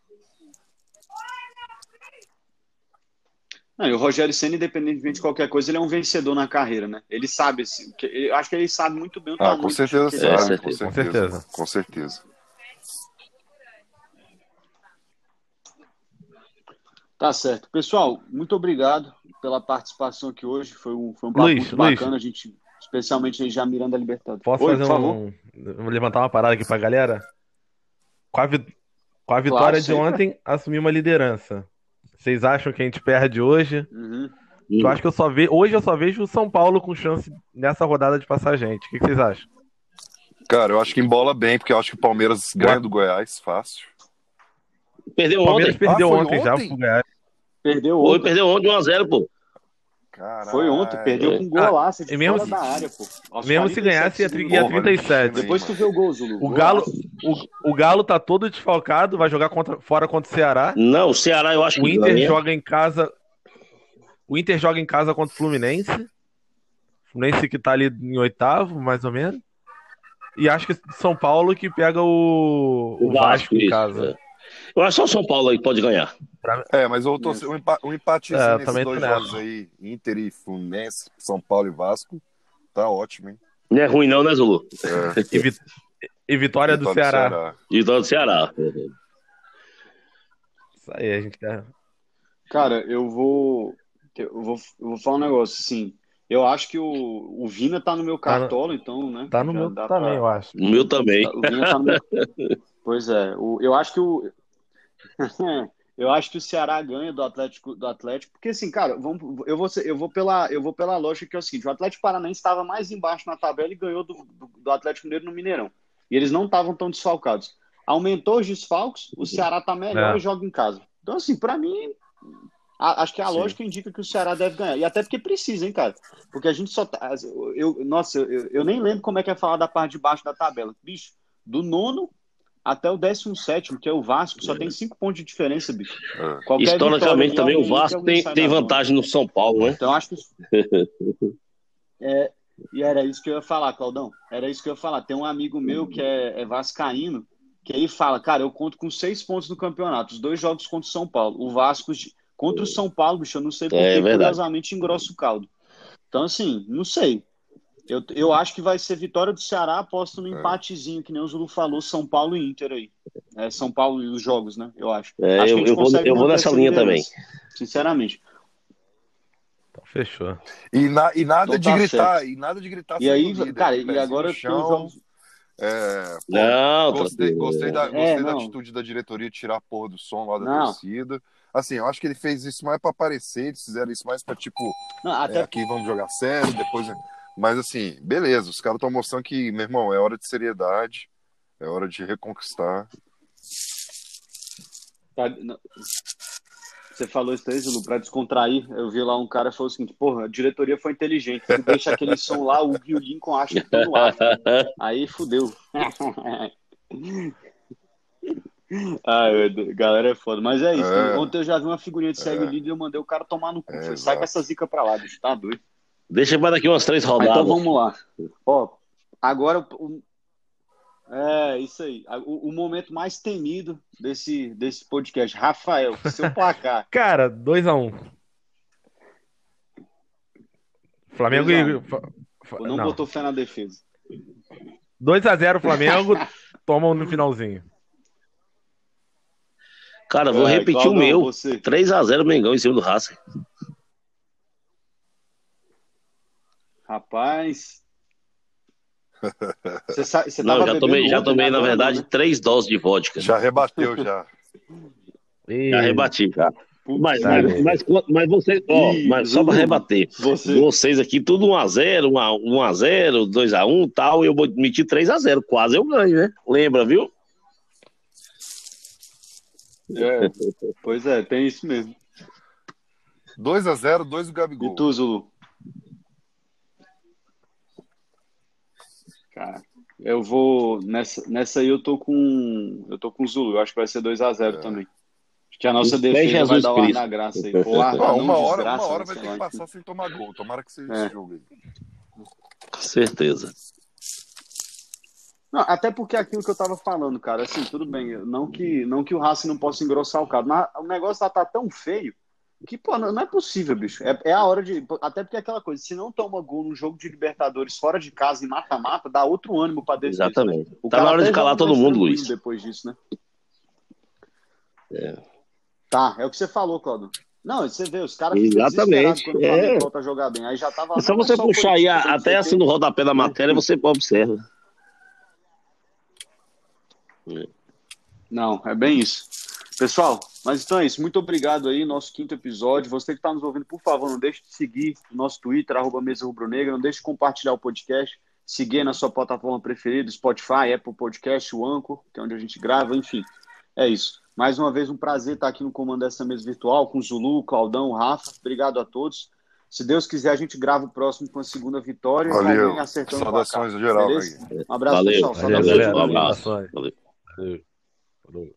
Não, e o Rogério Senna, independentemente de qualquer coisa, ele é um vencedor na carreira, né? Ele sabe, assim, que- eu acho que ele sabe muito bem o Ah, tamanho com do certeza que sabe, É, com certeza. certeza. Com certeza. Com certeza. Tá certo. Pessoal, muito obrigado pela participação aqui hoje. Foi um, foi um papo Luiz, muito Luiz. bacana, a gente, especialmente aí já mirando a Libertadores. Posso Oi, fazer por favor? um. Vou levantar uma parada aqui pra galera? Com a, vi- com a vitória de sempre. ontem, assumir uma liderança. Vocês acham que a gente perde hoje? Uhum. Eu acho que eu só ve... Hoje eu só vejo o São Paulo com chance nessa rodada de passar a gente. O que que vocês acham? Cara, eu acho que embola bem, porque eu acho que o Palmeiras ganha do Goiás fácil. Perdeu O Palmeiras ontem. perdeu Ah, foi ontem, já ontem? pro Goiás. Perdeu Foi, ontem. perdeu ontem 1x0, pô. Caralho. Foi ontem, perdeu com um golaço de e mesmo fora se- da área, pô. Aos Mesmo se 47 ganhasse, ia, segundos. tri- ia Porra, 37. Depois tu vê o gol, Zulu. O Galo, o, o Galo tá todo desfalcado, vai jogar contra- fora contra o Ceará. Não, o Ceará eu acho O que Inter ganha. joga em casa. O Inter joga em casa contra o Fluminense. Fluminense que tá ali em oitavo, mais ou menos. E acho que São Paulo que pega o, o Vasco, em isso, casa. Eu acho só o São Paulo aí pode ganhar. É, mas eu tô, um, empa um empatezinho É, nesses dois jogos aí, Inter e Fluminense, São Paulo e Vasco, tá ótimo, hein? Não é ruim não, né, Zulu? É, E, vi- e vitória do vitória Ceará. E do Ceará. Isso aí, a gente quer. Cara, eu vou, eu vou, eu vou falar um negócio, assim. Eu acho que o, o Vina tá no meu Tá no- cartola, então, né? Tá no já meu também, pra- eu acho. O meu também. O Vina tá no meu... Pois é, o, eu acho que o. eu acho que o Ceará ganha do Atlético, do Atlético, porque assim, cara, vamos, eu, vou, eu, vou pela, eu vou pela lógica que é o seguinte: o Atlético Paranaense estava mais embaixo na tabela e ganhou do, do, do Atlético Mineiro no Mineirão. E eles não estavam tão desfalcados. Aumentou os desfalques, o Ceará tá melhor É. e joga em casa. Então, assim, pra mim, a- acho que a Sim. lógica indica que o Ceará deve ganhar. E até porque precisa, hein, cara? Porque a gente só tá. Eu, nossa, eu, eu nem lembro como é que é falar da parte de baixo da tabela. Bicho, do nono até o décimo sétimo, que é o Vasco, só tem cinco pontos de diferença, bicho. É. Qualquer Historicamente vitória também o Vasco tem, tem vantagem no São Paulo, né? Então acho que. É, e era isso que eu ia falar, Claudão. Era isso que eu ia falar. Tem um amigo meu que é, é vascaíno, que aí fala, cara, eu conto com seis pontos no campeonato, os dois jogos contra o São Paulo. O Vasco contra o São Paulo, bicho, eu não sei porque, É verdade. curiosamente, engrossa o caldo. Então, assim, não sei. Eu, eu acho que vai ser vitória do Ceará, aposto no É. empatezinho, que nem o Zulu falou, São Paulo e Inter aí. É, São Paulo e os jogos, né? Eu acho. É, acho eu- eu vou- eu vou nessa essa linha liderança, Sinceramente. Fechou. E, na- e nada Então de tá gritar, certo. e nada de gritar E aí, líder, cara, e agora chão, é, pô, Não, Gostei, gostei, da, É, gostei da não. atitude da diretoria de tirar a porra do som lá da Não. torcida. Assim, eu acho que ele fez isso mais pra aparecer, eles fizeram isso mais pra, tipo, Não, é, até aqui vamos jogar sério, depois. Mas assim, beleza, os caras estão mostrando que, meu irmão, é hora de seriedade, é hora de reconquistar. Tá. Você falou isso aí, Zulu, pra descontrair. Eu vi lá um cara falou o seguinte: porra, a diretoria foi inteligente. Tu deixa aquele som lá, o Gil Lincoln acha que tá no ar. Aí fudeu. Deus, galera é foda. Mas é isso. É. Ontem eu já vi uma figurinha de segue É. líder e eu mandei o cara tomar no cu. É, Sai com essa zica pra lá, bicho. Tá doido. Deixa para daqui umas três Ah, rodadas. então vamos lá. Ó, agora o- é isso aí. O, o momento mais temido desse, desse podcast. Rafael, seu placar. Cara, 2x1. Flamengo 2 a 1. e. não, Não. botou fé na defesa. 2x0 Flamengo, tomam no finalzinho. Cara, vou É, repetir o meu. Você. 3x0 Mengão em cima do Racing. Rapaz. Você, sa- você Não, tava já tomei, já tomei né? na verdade, né? três doses de vodka. Já rebateu, já. E... Já rebati, já. Mas, mas, mas, mas vocês, ó, mas só pra Zulu, rebater. Você. Vocês aqui, tudo 1x0, 1x0, 2x1 tal, e eu vou meter 3x0. Quase eu ganho, né? Lembra, viu? É, pois é, tem isso mesmo. 2x0, 2 do E Gabigol. tu, Zulu? Cara, eu vou. Nessa, nessa aí eu tô com. Eu tô com o Zulu. Eu acho que vai ser 2x0 É. também. Acho que a nossa em defesa vai Jesus dar o ar Cristo. na graça aí. Ou ar uma hora, desgraça, uma hora vai ter que passar sem tomar gol. Tomara que seja É. esse jogo aí. Com certeza. Não, até porque aquilo que eu tava falando, cara, assim, tudo bem, não que, não que o Racing não possa engrossar o caldo, mas o negócio lá tá tão feio que, pô, não, é possível, bicho. É, é a hora de. Até porque é aquela coisa, se não toma gol num jogo de Libertadores fora de casa e mata-mata, dá outro ânimo pra né? Exatamente. O Tá na hora de calar todo mundo, Luiz. Depois disso, né? Tá, é o que você falou, Claudio. Não, você vê, os caras Exatamente, quando o é. Volta a jogar bem. Aí já tava. É só você puxar aí, até assim no rodapé da matéria, você observa. Não, é bem isso. Pessoal, mas então é isso. Muito obrigado aí, nosso quinto episódio. Você que está nos ouvindo, por favor, não deixe de seguir o nosso Twitter, arroba Mesa Rubro Negra. Não deixe de compartilhar o podcast. Seguir na sua plataforma preferida, Spotify, Apple Podcast, o Anchor, que é onde a gente grava, enfim. É isso. Mais uma vez, um prazer estar aqui no comando dessa mesa virtual com o Zulu, o Claudão, o Rafa. Obrigado a todos. Se Deus quiser, a gente grava o próximo com a segunda vitória. Valeu. acertando. Saudações geral. Um abraço, Valeu, pessoal. valeu, Saudações. Um. Saudações. Valeu. Valeu. Falou.